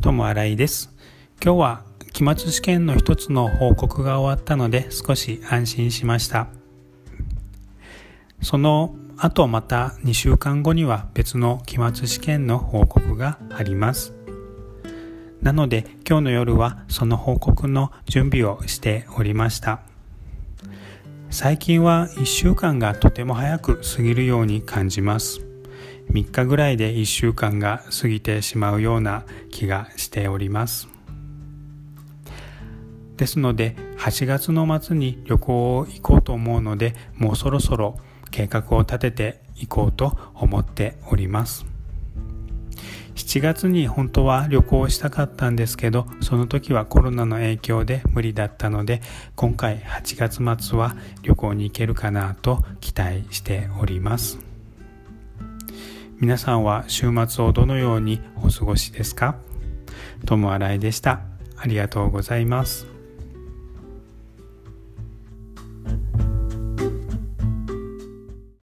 友新井です。今日は期末試験の一つの報告が終わったので少し安心しました。その後また2週間後には別の期末試験の報告があります。なので今日の夜はその報告の準備をしておりました。最近は1週間がとても早く過ぎるように感じます。3日ぐらいで1週間が過ぎてしまうような気がしております。ですので8月の末に旅行を行こうと思うのでもうそろそろ計画を立てていこうと思っております。7月に本当は旅行したかったんですけどその時はコロナの影響で無理だったので今回8月末は旅行に行けるかなと期待しております。皆さんは週末をどのようにお過ごしですか？ともあらいでした。ありがとうございます。